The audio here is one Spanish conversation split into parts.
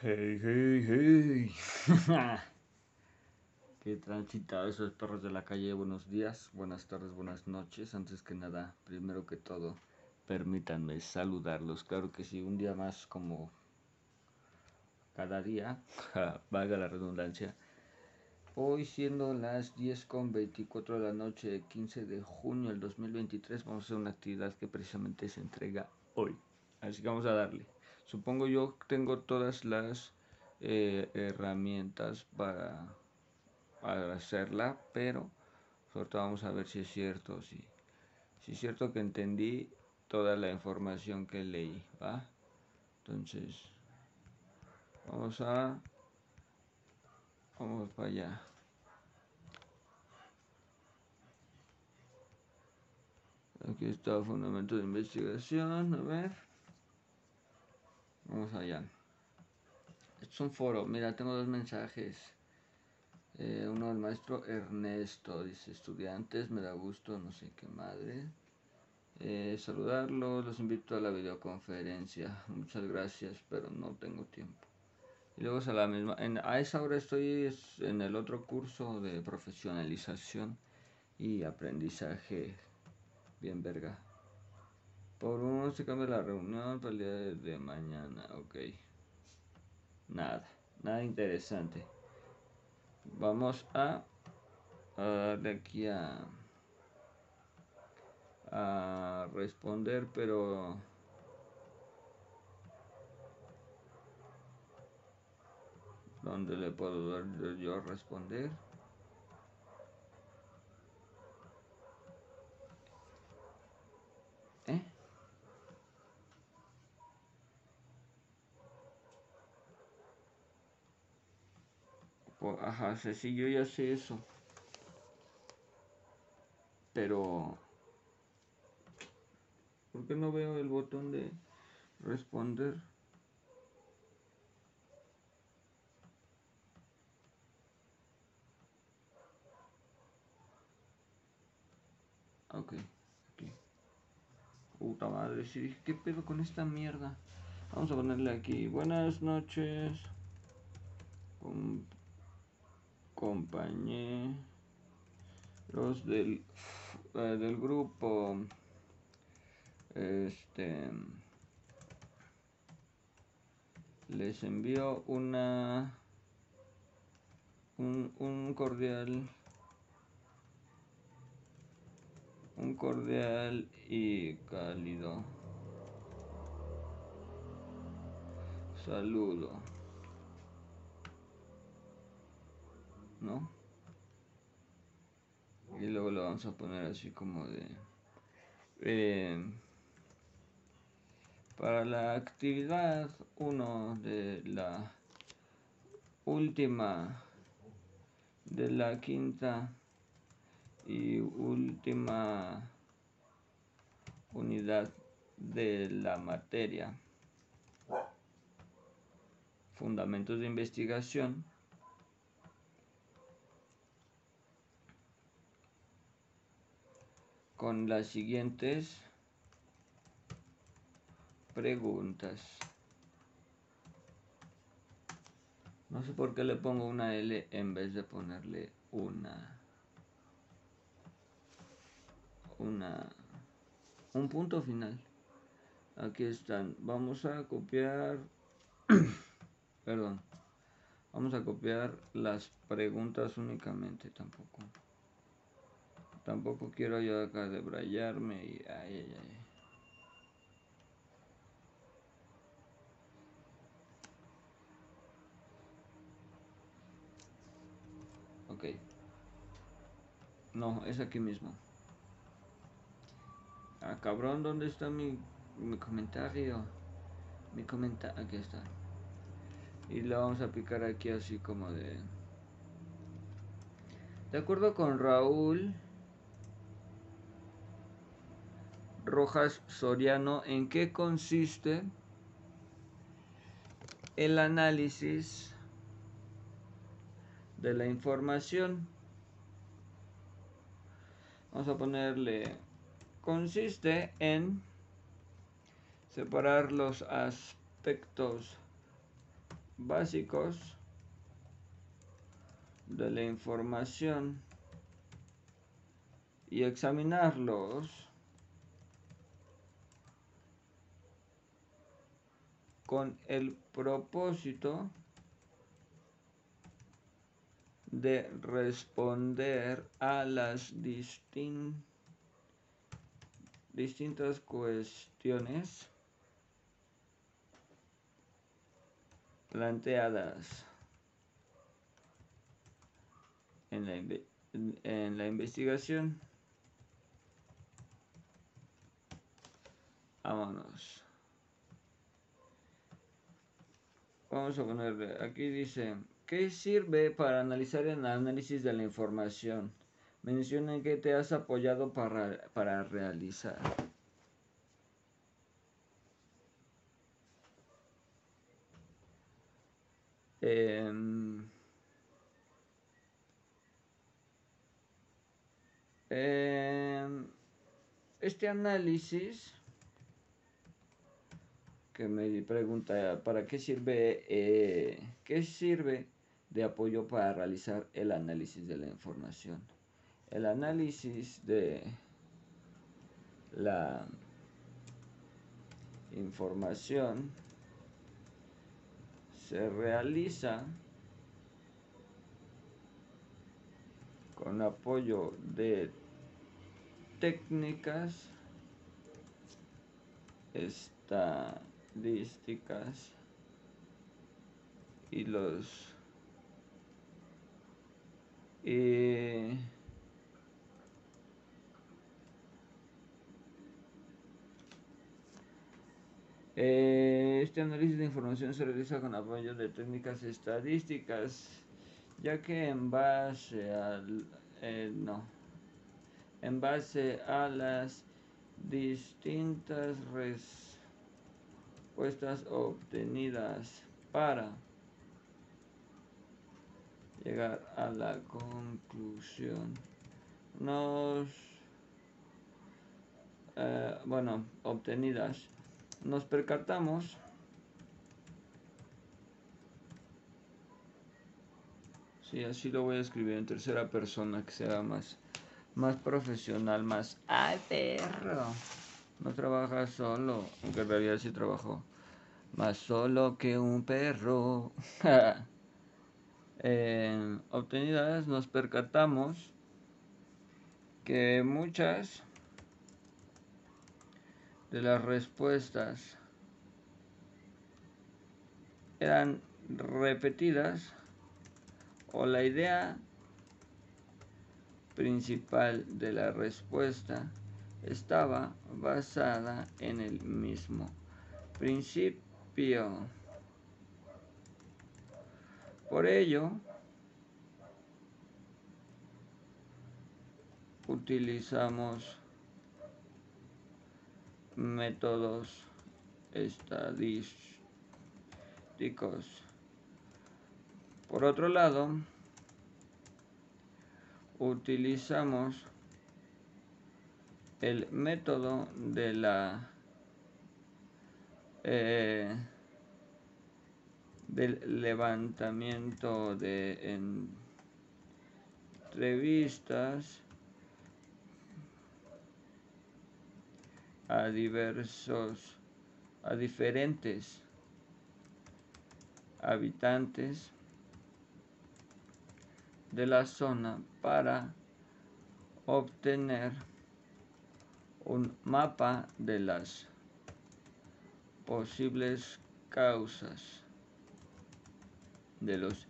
Hey, hey, hey. Qué transitado esos perros de la calle. Buenos días, buenas tardes, buenas noches. Antes que nada, primero que todo, permítanme saludarlos. Claro que sí, un día más como cada día, valga la redundancia Hoy siendo las 10 con 24 de la noche, 15 de junio del 2023, vamos a hacer una actividad que precisamente se entrega hoy. Así que vamos a darle. Supongo yo tengo todas las eh, herramientas para, para, hacerla, pero todo vamos a ver si es cierto, si, si es cierto que entendí toda la información que leí, ¿va? Entonces, vamos a Vamos para allá. Aquí está fundamento de investigación. A ver. Vamos allá. es un foro. Mira, tengo dos mensajes. Eh, uno del maestro Ernesto. Dice, estudiantes, me da gusto, no sé qué madre. Eh, saludarlos, los invito a la videoconferencia. Muchas gracias, pero no tengo tiempo. Y luego a la misma, a esa hora estoy en el otro curso de profesionalización y aprendizaje bien verga. Por uno se cambia la reunión para el día de, mañana, ok. Nada, nada interesante. Vamos a, a darle aquí a, a responder, pero ¿Dónde le puedo dar yo responder? Ajá, sí, yo ya sé eso. Pero... ¿Por qué no veo el botón de responder? Ok, aquí. Puta madre, si dije, ¿qué pedo con esta mierda? Vamos a ponerle aquí. Buenas noches. Compañeros del, eh, del grupo. Este. Les envío una. Un, un cordial un cordial y cálido saludo. ¿No? Y luego lo vamos a poner así como de... Eh, para la actividad 1 de la última de la quinta y última unidad de la materia. Fundamentos de investigación. Con las siguientes preguntas. No sé por qué le pongo una L en vez de ponerle una. Una. Un punto final. Aquí están. Vamos a copiar. Perdón. Vamos a copiar las preguntas únicamente tampoco tampoco quiero yo acá debrayarme y ay ay ay ok no es aquí mismo Ah, cabrón, ¿dónde está mi, mi comentario? Mi comentario, aquí está. y le vamos a picar aquí así como de de acuerdo con Raúl Rojas Soriano en qué consiste el análisis de la información vamos a ponerle consiste en separar los aspectos básicos de la información y examinarlos con el propósito de responder a las distintas cuestiones planteadas en la, en la investigación. Vámonos. Vamos a ponerle, aquí dice, ¿qué sirve para analizar el análisis de la información? Menciona que te has apoyado para, para realizar. Em, este análisis que me pregunta para qué sirve eh, qué sirve de apoyo para realizar el análisis de la información el análisis de la información se realiza con apoyo de técnicas estadísticas y los Eh, este análisis de información se realiza con apoyo de técnicas estadísticas, ya que en base al eh, no, en base a las distintas respuestas obtenidas para llegar a la conclusión nos eh, bueno obtenidas nos percatamos Sí, así lo voy a escribir en tercera persona, que sea más, más profesional, más... ¡Ay, perro! No trabaja solo, aunque en realidad sí trabajo. Más solo que un perro. eh, obtenidas nos percatamos que muchas de las respuestas eran repetidas o la idea principal de la respuesta estaba basada en el mismo principio. Por ello, utilizamos métodos estadísticos. Por otro lado, utilizamos el método de la eh, del levantamiento de entrevistas a diversos, a diferentes habitantes de la zona para obtener un mapa de las posibles causas de los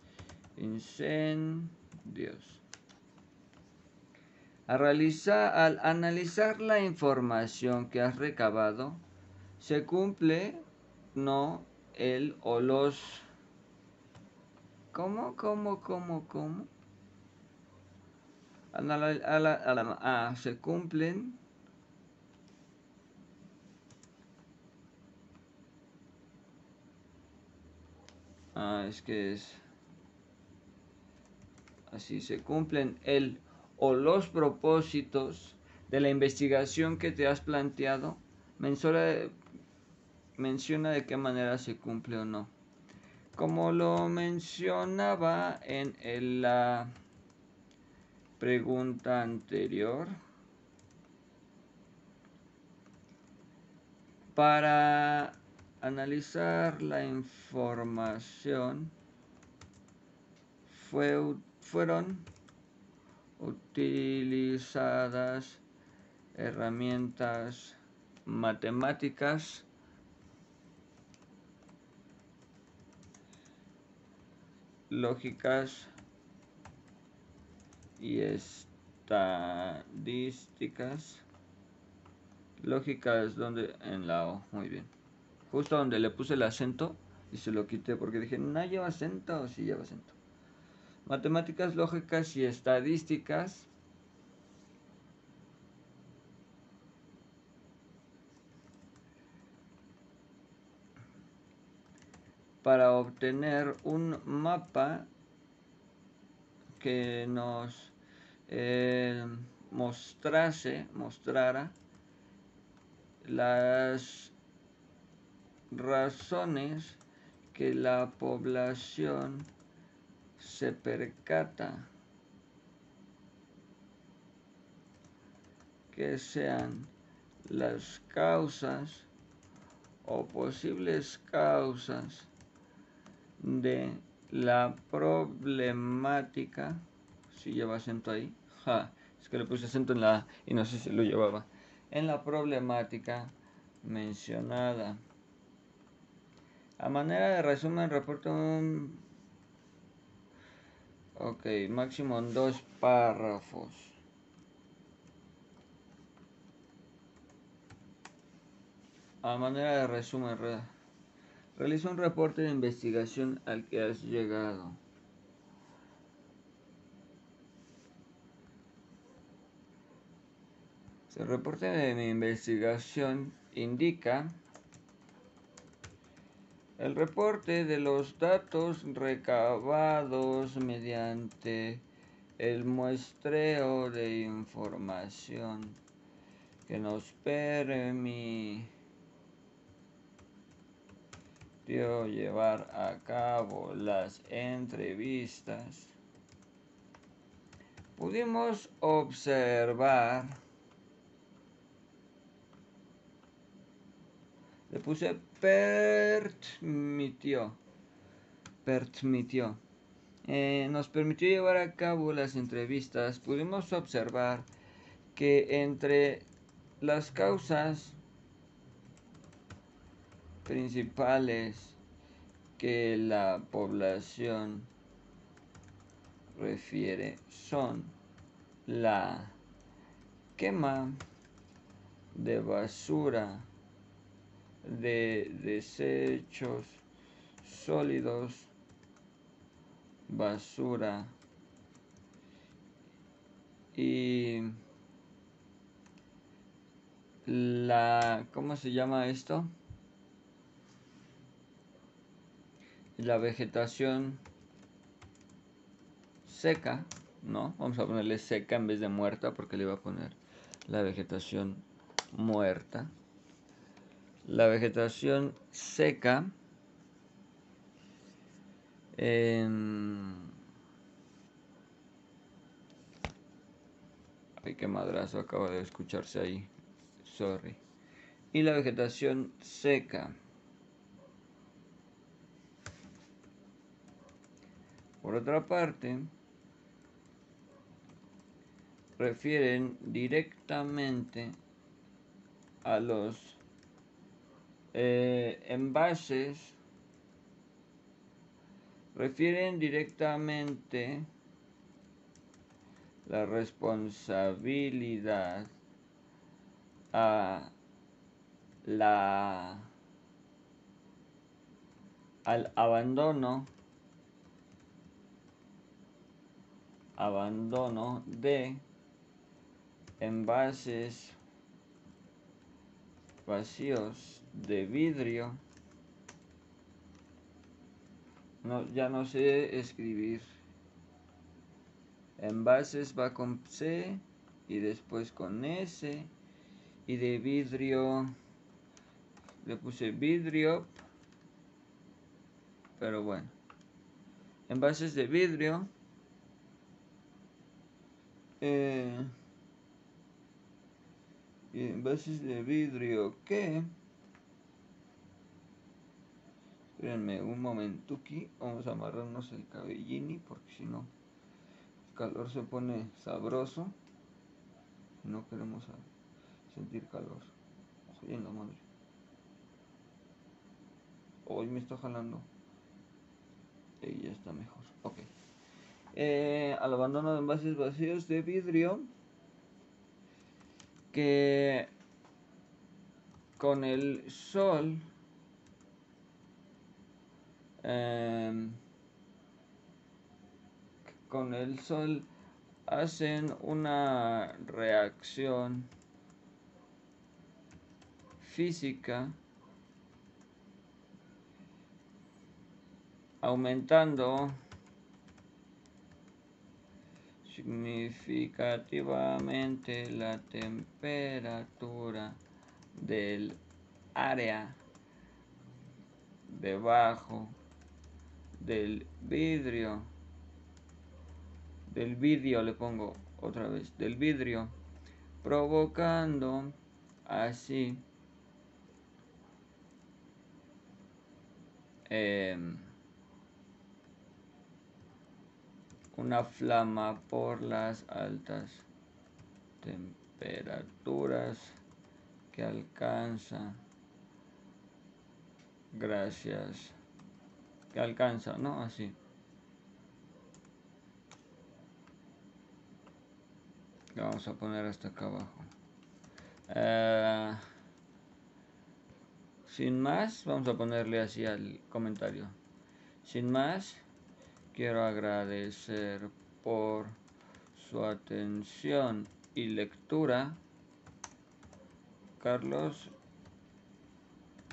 incendios. Al, realizar, al analizar la información que has recabado, se cumple no el o los ¿Cómo, cómo, cómo, cómo? A la, ah, se cumplen Ah, es que es así se cumplen el o los propósitos de la investigación que te has planteado. Menciona, menciona de qué manera se cumple o no. Como lo mencionaba en la pregunta anterior, para analizar la información fue, fueron utilizadas herramientas matemáticas lógicas y estadísticas lógicas donde en la O. Muy bien justo donde le puse el acento y se lo quité porque dije no lleva acento sí lleva acento matemáticas lógicas y estadísticas. Para obtener un mapa que nos eh, mostrase, mostrara las razones que la población se percata que sean las causas o posibles causas de la problemática, si lleva acento ahí, es que le puse acento en la y no sé si lo llevaba, en la problemática mencionada. A manera de resumen, reporto un... Ok, máximo en dos párrafos. A manera de resumen, Realiza un reporte de investigación al que has llegado. El reporte de mi investigación indica el reporte de los datos recabados mediante el muestreo de información que nos permite llevar a cabo las entrevistas, pudimos observar, le puse permitió, permitió, eh, nos permitió llevar a cabo las entrevistas, pudimos observar que entre las causas principales que la población refiere son la quema de basura, de desechos sólidos, basura y la, ¿cómo se llama esto? la vegetación seca, ¿no? Vamos a ponerle seca en vez de muerta porque le iba a poner la vegetación muerta. La vegetación seca en... Ay, qué madrazo acaba de escucharse ahí. Sorry. Y la vegetación seca. Por otra parte, refieren directamente a los eh, envases, refieren directamente la responsabilidad a la al abandono abandono de envases vacíos de vidrio. No, ya no sé escribir. Envases va con C y después con S. Y de vidrio le puse vidrio. Pero bueno. Envases de vidrio. Eh, y envases de vidrio que espérenme un momento aquí. Vamos a amarrarnos el cabellini porque si no el calor se pone sabroso. No queremos sentir calor. En la madre. Hoy me está jalando. Y ya está mejor. Ok. Eh, al abandono de envases vacíos de vidrio que con el sol em, con el sol hacen una reacción física aumentando significativamente la temperatura del área debajo del vidrio. Del vidrio le pongo otra vez del vidrio provocando así eh, una flama por las altas temperaturas que alcanza. Gracias alcanza no así. Vamos a poner hasta acá abajo. Eh, sin más vamos a ponerle así al comentario. Sin más quiero agradecer por su atención y lectura. Carlos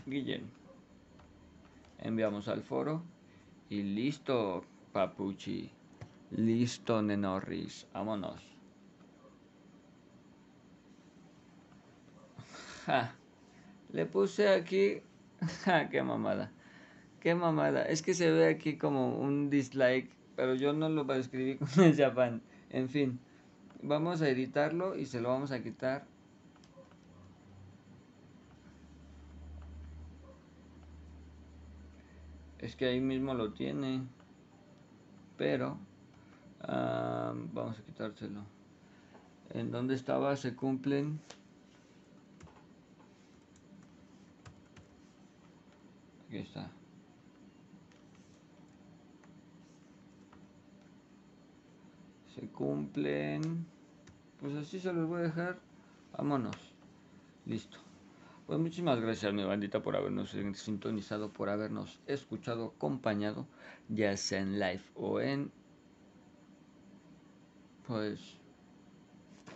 Guillén. Enviamos al foro y listo, papuchi. Listo, Nenorris. Vámonos. Le puse aquí. Ja, qué mamada. Qué mamada. Es que se ve aquí como un dislike, pero yo no lo escribir con el Japan. En fin, vamos a editarlo y se lo vamos a quitar. Es que ahí mismo lo tiene. Pero vamos a quitárselo. ¿En dónde estaba? Se cumplen. Aquí está. se cumplen. Pues así se los voy a dejar. Vámonos. Listo. Pues muchísimas gracias mi bandita por habernos sintonizado, por habernos escuchado, acompañado, ya sea en live o en pues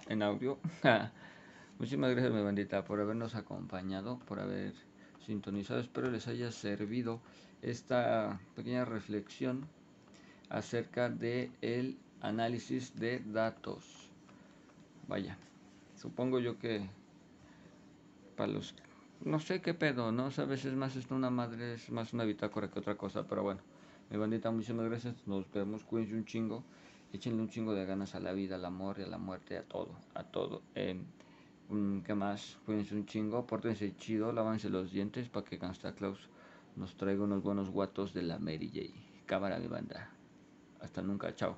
en audio. muchísimas gracias mi bandita por habernos acompañado, por haber sintonizado. Espero les haya servido esta pequeña reflexión acerca de el análisis de datos. Vaya, supongo yo que para los no sé qué pedo, ¿no? a veces más esto una madre, es más una bitácora que otra cosa, pero bueno, mi bandita, muchísimas gracias, nos vemos, cuídense un chingo, échenle un chingo de ganas a la vida, al amor y a la muerte, a todo, a todo. Eh, ¿Qué más? Cuídense un chingo, pórtense chido, lávanse los dientes para que Gangsta Claus nos traiga unos buenos guatos de la Mary J. Cámara mi banda. Hasta nunca, chao.